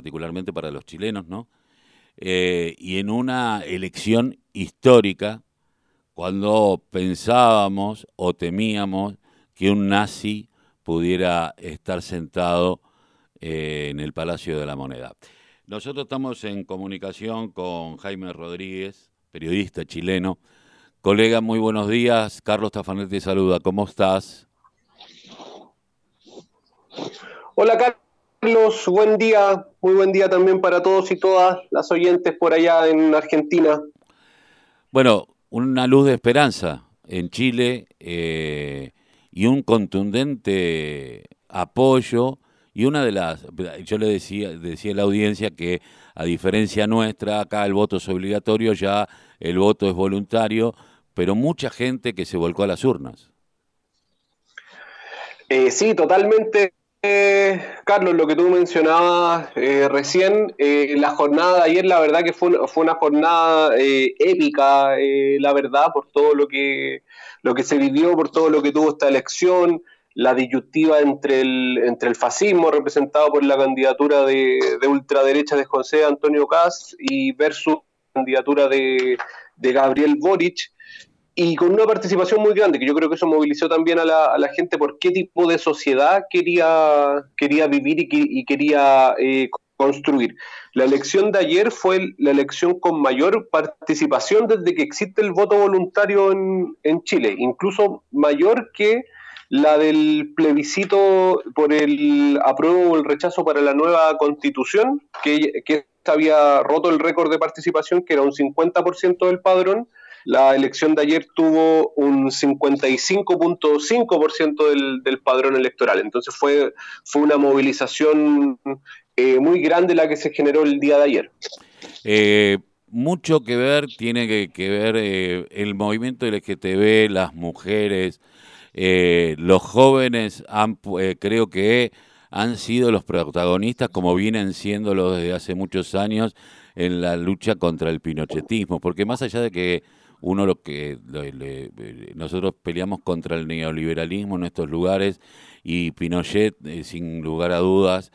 particularmente para los chilenos, ¿no? Eh, y en una elección histórica, cuando pensábamos o temíamos que un nazi pudiera estar sentado eh, en el Palacio de la Moneda. Nosotros estamos en comunicación con Jaime Rodríguez, periodista chileno. Colega, muy buenos días. Carlos Tafanet te saluda. ¿Cómo estás? Hola, Carlos. Buen día. Muy buen día también para todos y todas las oyentes por allá en Argentina. Bueno, una luz de esperanza en Chile eh, y un contundente apoyo y una de las, yo le decía, decía a la audiencia que a diferencia nuestra, acá el voto es obligatorio, ya el voto es voluntario, pero mucha gente que se volcó a las urnas. Eh, sí, totalmente, eh, Carlos, lo que tú mencionabas eh, recién, la jornada de ayer, la verdad que fue, fue una jornada épica, la verdad, por todo lo que, lo que se vivió, por todo lo que tuvo esta elección, la disyuntiva entre el, entre el fascismo representado por la candidatura de, ultraderecha de José Antonio Caz y versus la candidatura de, Gabriel Boric y con una participación muy grande, que yo creo que eso movilizó también a la, gente por qué tipo de sociedad quería, quería vivir y, quería eh, construir. La elección de ayer fue la elección con mayor participación desde que existe el voto voluntario en, en Chile, incluso mayor que la del plebiscito por el apruebo o el rechazo para la nueva constitución, que, que había roto el récord de participación, que era un 50% del padrón. La elección de ayer tuvo un 55.5% del, del padrón electoral. Entonces fue, fue una movilización eh, muy grande la que se generó el día de ayer. Eh, mucho que ver tiene que, ver eh, el movimiento LGTB, las mujeres, eh, los jóvenes han, creo que han sido los protagonistas, como vienen siéndolo desde hace muchos años, en la lucha contra el pinochetismo, porque más allá de que uno lo que nosotros peleamos contra el neoliberalismo en estos lugares y Pinochet, eh, sin lugar a dudas,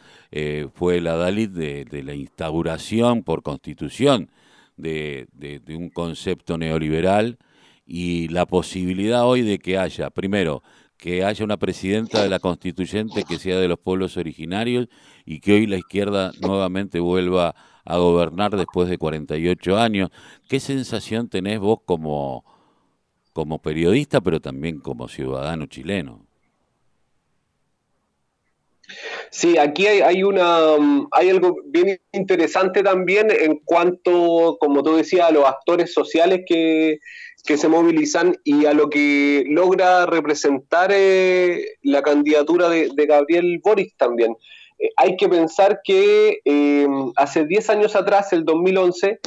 fue la Dalit de, la instauración por constitución de, de un concepto neoliberal y la posibilidad hoy de que haya, primero, que haya una presidenta de la constituyente que sea de los pueblos originarios y que hoy la izquierda nuevamente vuelva a gobernar después de 48 años. ¿Qué sensación tenés vos como, como periodista, pero también como ciudadano chileno? Sí, aquí hay, hay, una, hay algo bien interesante también en cuanto, como tú decías, a los actores sociales que, que se movilizan y a lo que logra representar eh, la candidatura de, Gabriel Boric también. Eh, hay que pensar que eh, hace 10 años atrás, el 2011,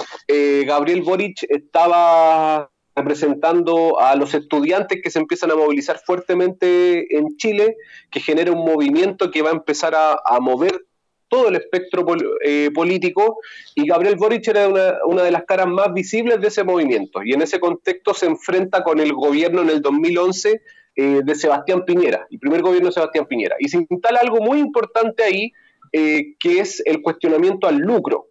Gabriel Boric estaba representando a los estudiantes que se empiezan a movilizar fuertemente en Chile, que genera un movimiento que va a empezar a mover todo el espectro eh, político y Gabriel Boric era una, de las caras más visibles de ese movimiento y en ese contexto se enfrenta con el gobierno en el 2011 eh, de Sebastián Piñera, el primer gobierno de Sebastián Piñera. Y se instala algo muy importante ahí eh, que es el cuestionamiento al lucro.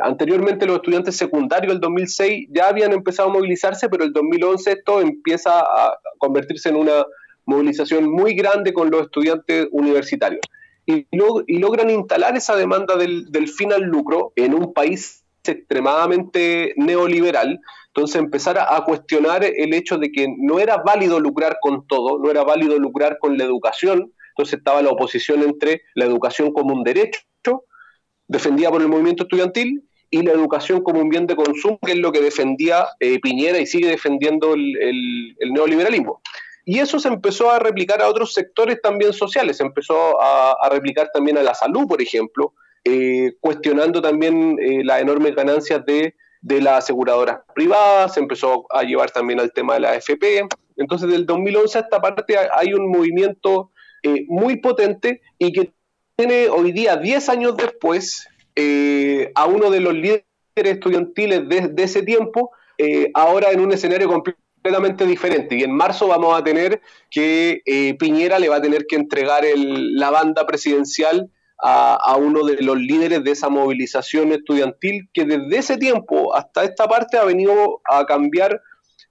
Anteriormente los estudiantes secundarios del 2006 ya habían empezado a movilizarse, pero el 2011 esto empieza a convertirse en una movilización muy grande con los estudiantes universitarios y, logran instalar esa demanda del, del fin al lucro en un país extremadamente neoliberal, entonces empezar a, cuestionar el hecho de que no era válido lucrar con todo, no era válido lucrar con la educación, entonces estaba la oposición entre la educación como un derecho, defendida por el movimiento estudiantil, y la educación como un bien de consumo, que es lo que defendía eh, Piñera y sigue defendiendo el neoliberalismo. Y eso se empezó a replicar a otros sectores también sociales, se empezó a, replicar también a la salud, por ejemplo, eh, cuestionando también eh, las enormes ganancias de, las aseguradoras privadas, se empezó a llevar también al tema de la AFP. Entonces, del 2011 a esta parte hay un movimiento eh, muy potente y que tiene hoy día, 10 años después, a uno de los líderes estudiantiles de, de ese tiempo, ahora en un escenario completo completamente diferente. Y en marzo vamos a tener que eh, Piñera le va a tener que entregar la banda presidencial a, uno de los líderes de esa movilización estudiantil que desde ese tiempo hasta esta parte ha venido a cambiar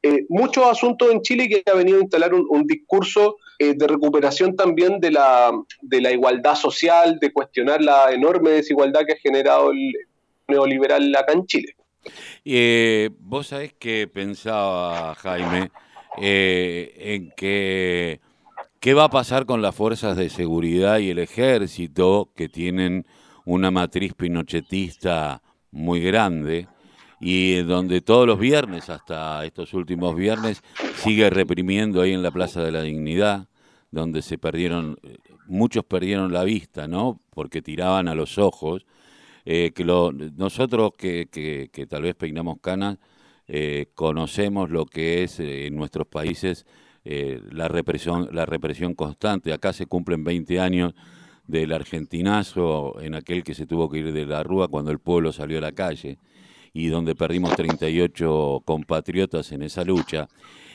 eh, muchos asuntos en Chile que ha venido a instalar un, discurso eh, de recuperación también de la, de la igualdad social, de cuestionar la enorme desigualdad que ha generado el neoliberal acá en Chile. Eh, vos sabés que pensaba, Jaime, en que qué va a pasar con las fuerzas de seguridad y el ejército que tienen una matriz pinochetista muy grande y donde todos los viernes, hasta estos últimos viernes, sigue reprimiendo ahí en la Plaza de la Dignidad, donde se perdieron, muchos perdieron la vista, ¿no? Porque tiraban a los ojos. Eh, que lo, nosotros que, que, tal vez peinamos canas, eh, conocemos lo que es eh, en nuestros países la, represión, la represión constante. Acá se cumplen 20 años del argentinazo, en aquel que se tuvo que ir de la Rúa cuando el pueblo salió a la calle y donde perdimos 38 compatriotas en esa lucha.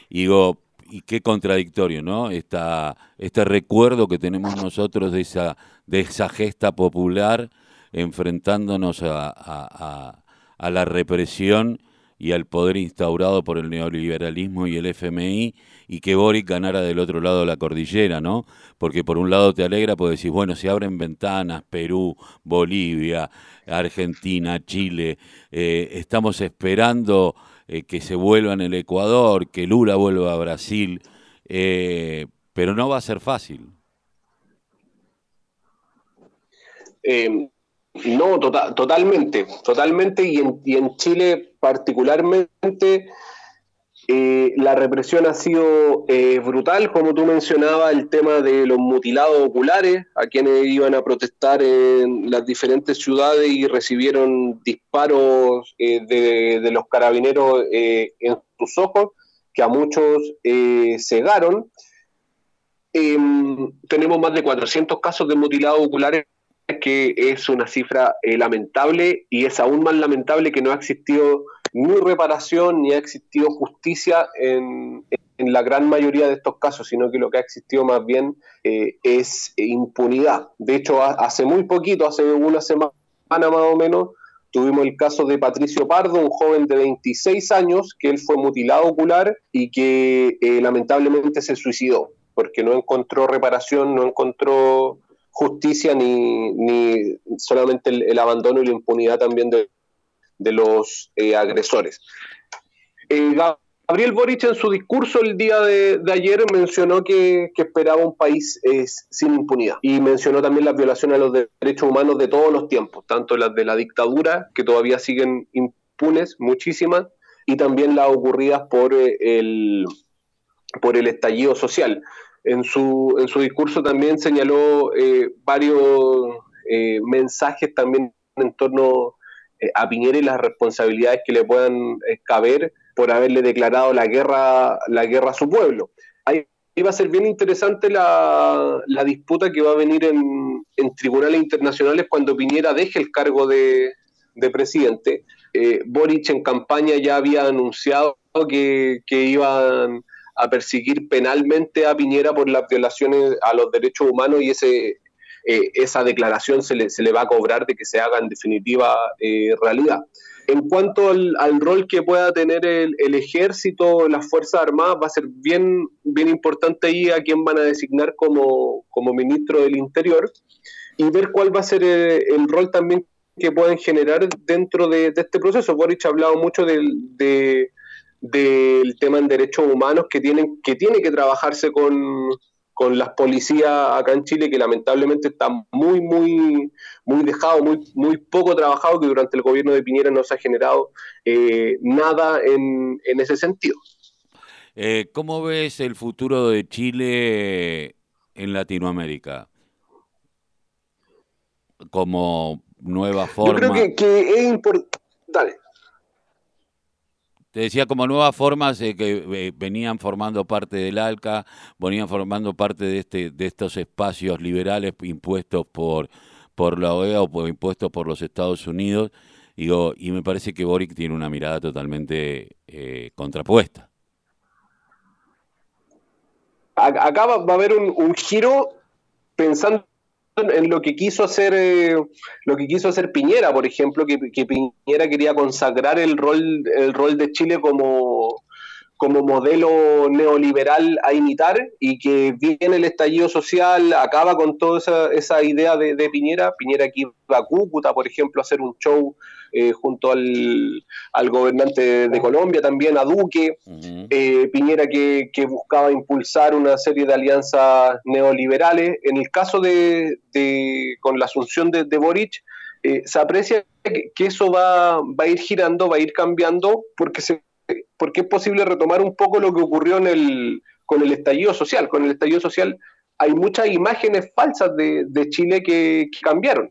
Y digo, y qué contradictorio, ¿no? Esta, este recuerdo que tenemos nosotros de esa, de esa gesta popular enfrentándonos a, a, a la represión y al poder instaurado por el neoliberalismo y el FMI y que Boric ganara del otro lado de la cordillera, ¿no? Porque por un lado te alegra, porque decís, bueno, se abren ventanas, Perú, Bolivia, Argentina, Chile, eh, estamos esperando eh, que se vuelva en el Ecuador, que Lula vuelva a Brasil, eh, pero no va a ser fácil. No, tota-, totalmente, totalmente, y en, y en Chile particularmente eh, la represión ha sido eh, brutal, como tú mencionabas, el tema de los mutilados oculares, a quienes iban a protestar en las diferentes ciudades y recibieron disparos eh, de, de, los carabineros en sus ojos, que a muchos cegaron. Em, tenemos más de 400 casos de mutilados oculares que es una cifra eh, lamentable y es aún más lamentable que no ha existido ni reparación ni ha existido justicia en, la gran mayoría de estos casos, sino que lo que ha existido más bien eh, es impunidad. De hecho, hace muy poquito, hace una semana más o menos, tuvimos el caso de Patricio Pardo, un joven de 26 años, que él fue mutilado ocular y que eh, lamentablemente se suicidó porque no encontró reparación, no encontró justicia ni, ni solamente el, abandono y la impunidad también de, los eh, agresores. Eh, Gabriel Boric en su discurso el día de, ayer mencionó que, esperaba un país eh, sin impunidad y mencionó también las violaciones a los derechos humanos de todos los tiempos, tanto las de la dictadura, que todavía siguen impunes, muchísimas, y también las ocurridas por el, por el estallido social. En su, en su discurso también señaló eh, varios eh, mensajes también en torno eh, a Piñera y las responsabilidades que le puedan caber por haberle declarado la guerra, la guerra a su pueblo. Ahí va a ser bien interesante la, la disputa que va a venir en, en, tribunales internacionales cuando Piñera deje el cargo de, de presidente. Boric en campaña ya había anunciado que, que iban a perseguir penalmente a Piñera por las violaciones a los derechos humanos y ese, eh, esa declaración se le, se le, va a cobrar de que se haga en definitiva eh, realidad. En cuanto al, rol que pueda tener el, ejército, las Fuerzas Armadas, va a ser bien, bien importante ahí a quién van a designar como, como ministro del Interior y ver cuál va a ser el, eh, el rol también que pueden generar dentro de, este proceso. Boric ha hablado mucho de del tema en derechos humanos que, tienen, que tiene que trabajarse con, las policías acá en Chile, que lamentablemente está muy, muy, muy dejado, muy, muy poco trabajado, que durante el gobierno de Piñera no se ha generado eh, nada en, en, ese sentido. Eh, ¿Cómo ves el futuro de Chile en Latinoamérica? Como nueva forma. Yo creo que, es importante. Te decía como nuevas formas que eh, venían formando parte del ALCA, venían formando parte de este de estos espacios liberales impuestos por por la OEA o por, impuestos por los Estados Unidos. Digo, y me parece que Boric tiene una mirada totalmente eh, contrapuesta. Acá va, a haber un, giro pensando en lo que quiso hacer eh, lo que quiso hacer Piñera, por ejemplo, que, Piñera quería consagrar el rol el rol de Chile como como modelo neoliberal a imitar y que viene el estallido social, acaba con toda esa, idea de, Piñera. Piñera aquí va a Cúcuta, por ejemplo, a hacer un show eh, junto al, gobernante de Colombia, también a Duque. Eh, Piñera que, buscaba impulsar una serie de alianzas neoliberales. En el caso de, con la asunción de, Boric, eh, se aprecia que, que eso va, va a ir girando, va a ir cambiando, porque se porque es posible retomar un poco lo que ocurrió en el, con el estallido social. Con el estallido social hay muchas imágenes falsas de, Chile que, cambiaron.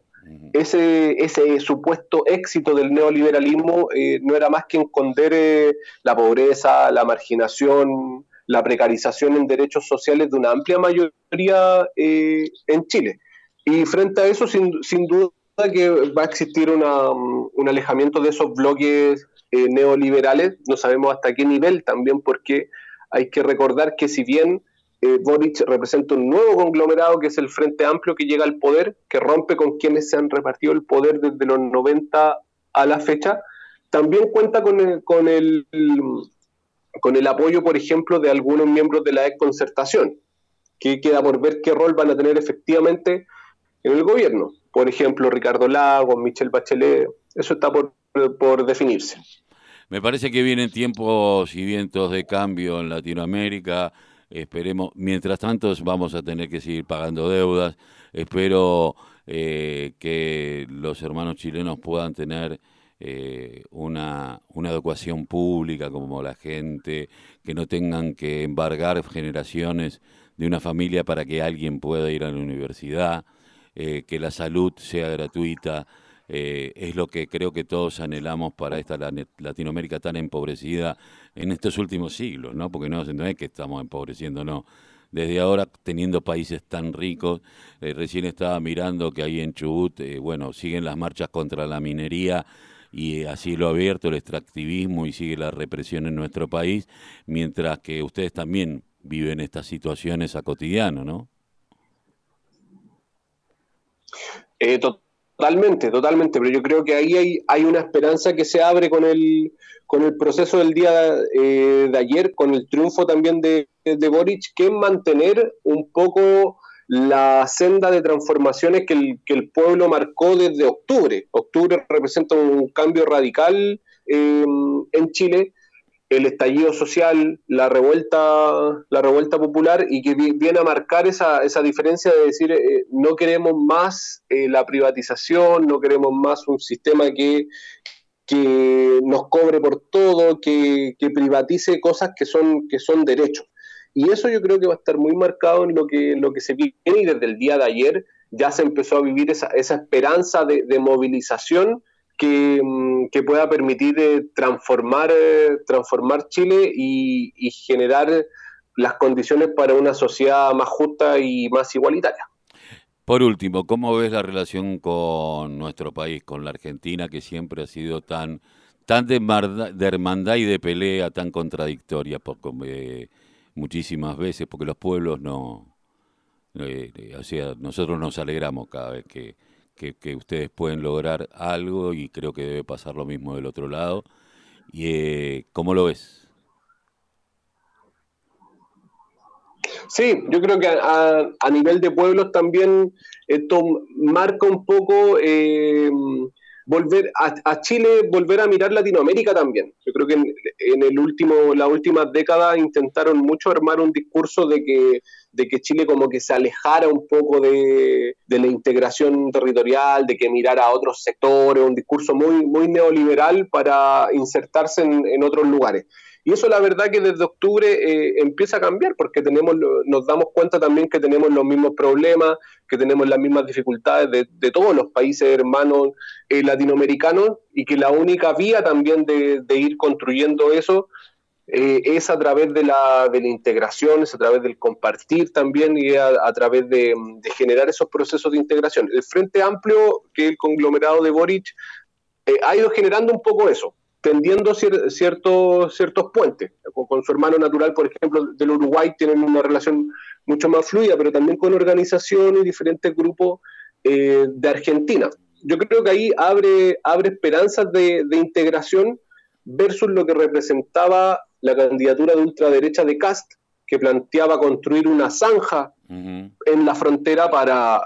Ese, ese supuesto éxito del neoliberalismo eh, no era más que esconder eh, la pobreza, la marginación, la precarización en derechos sociales de una amplia mayoría eh, en Chile. Y frente a eso, sin, sin duda que va a existir un alejamiento de esos bloques eh, neoliberales, no sabemos hasta qué nivel también, porque hay que recordar que si bien eh, Boric representa un nuevo conglomerado que es el Frente Amplio que llega al poder, que rompe con quienes se han repartido el poder desde los 90 a la fecha, también cuenta con el, con el, con el apoyo, por ejemplo, de algunos miembros de la concertación que queda por ver qué rol van a tener efectivamente en el gobierno. Por ejemplo, Ricardo Lagos, Michelle Bachelet, eso está por, por definirse. Me parece que vienen tiempos y vientos de cambio en Latinoamérica. Esperemos, mientras tanto vamos a tener que seguir pagando deudas. Espero eh, que los hermanos chilenos puedan tener eh, una, una educación pública como la gente, que no tengan que embargar generaciones de una familia para que alguien pueda ir a la universidad, eh, que la salud sea gratuita eh, es lo que creo que todos anhelamos para esta Latinoamérica tan empobrecida en estos últimos siglos, ¿no? Porque no, es que estamos empobreciendo, no. Desde ahora, teniendo países tan ricos, eh, recién estaba mirando que ahí en Chubut, eh, bueno, siguen las marchas contra la minería y así lo abierto, el extractivismo y sigue la represión en nuestro país, mientras que ustedes también viven estas situaciones a cotidiano, ¿no? Eh, Totalmente, totalmente, pero yo creo que ahí hay, una esperanza que se abre con el, con el proceso del día eh, de ayer, con el triunfo también de, de Boric, que es mantener un poco la senda de transformaciones que el, que el pueblo marcó desde octubre. Octubre representa un cambio radical eh, en Chile el estallido social, la revuelta, la revuelta popular y que viene a marcar esa, esa diferencia de decir eh, no queremos más eh, la privatización, no queremos más un sistema que, que nos cobre por todo, que, privatice cosas que son, que son derechos. Y eso yo creo que va a estar muy marcado en lo que, lo que se viene y desde el día de ayer ya se empezó a vivir esa, esa esperanza de movilización Mm, que, pueda permitir eh, transformar, eh, transformar Chile y, generar las condiciones para una sociedad más justa y más igualitaria. Por último, ¿cómo ves la relación con nuestro país, con la Argentina, que siempre ha sido tan, tan de, hermandad y de pelea, tan contradictoria por, eh, muchísimas veces, porque los pueblos no... o sea, nosotros nos alegramos cada vez que, que, ustedes pueden lograr algo y creo que debe pasar lo mismo del otro lado. Y, eh, ¿Cómo lo ves? Sí, yo creo que a, nivel de pueblos también esto marca un poco eh, volver a, Chile, volver a mirar Latinoamérica también. Yo creo que en, el último, la última década intentaron mucho armar un discurso de que de que Chile como que se alejara un poco de, la integración territorial, de que mirara a otros sectores, un discurso muy, muy neoliberal para insertarse en, otros lugares. Y eso la verdad que desde octubre eh, empieza a cambiar porque tenemos, nos damos cuenta también que tenemos los mismos problemas, que tenemos las mismas dificultades de, todos los países hermanos eh, latinoamericanos y que la única vía también de, ir construyendo eso eh, es a través de la, de la integración, es a través del compartir también y a, través de, generar esos procesos de integración. El Frente Amplio, que el conglomerado de Boric, eh, ha ido generando un poco eso. Tendiendo ciertos, ciertos puentes. Con, su hermano natural, por ejemplo, del Uruguay, tienen una relación mucho más fluida, pero también con organizaciones y diferentes grupos eh, de Argentina. Yo creo que ahí abre, abre esperanzas de, integración versus lo que representaba la candidatura de ultraderecha de Cast, que planteaba construir una zanja en la frontera para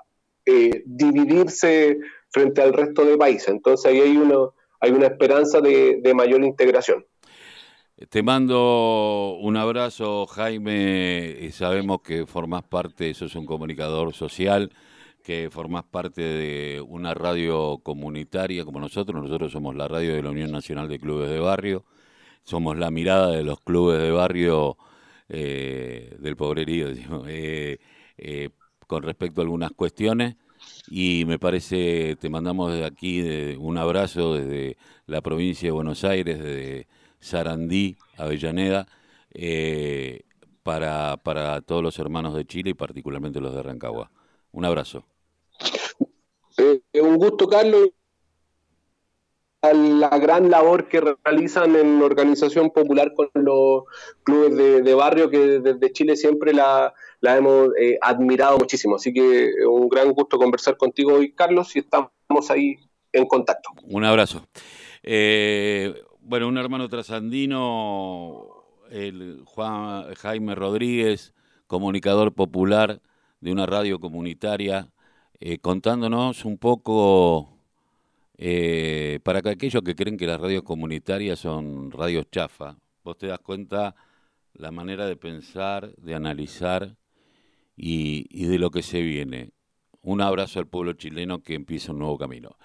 eh, dividirse frente al resto del país. Entonces ahí hay, uno, hay una esperanza de, mayor integración. Te mando un abrazo, Jaime. Sabemos que formas parte, sos un comunicador social, que formas parte de una radio comunitaria como nosotros. Nosotros somos la radio de la Unión Nacional de Clubes de Barrio. Somos la mirada de los clubes de barrio eh, del pobrerío, eh, eh, con respecto a algunas cuestiones y me parece, te mandamos desde aquí un abrazo desde la provincia de Buenos Aires, desde Sarandí, Avellaneda, eh, para, para todos los hermanos de Chile y particularmente los de Rancagua. Un abrazo. Eh, un gusto, Carlos. La gran labor que realizan en Organización Popular con los clubes de barrio, que desde Chile siempre la, la hemos eh, admirado muchísimo. Así que un gran gusto conversar contigo hoy, Carlos, y estamos ahí en contacto. Un abrazo. Eh, bueno, un hermano trasandino, el Juan Jaime Rodríguez, comunicador popular de una radio comunitaria, eh, contándonos un poco para que aquellos que creen que las radios comunitarias son radios chafa, vos te das cuenta la manera de pensar, de analizar y, de lo que se viene. Un abrazo al pueblo chileno que empieza un nuevo camino.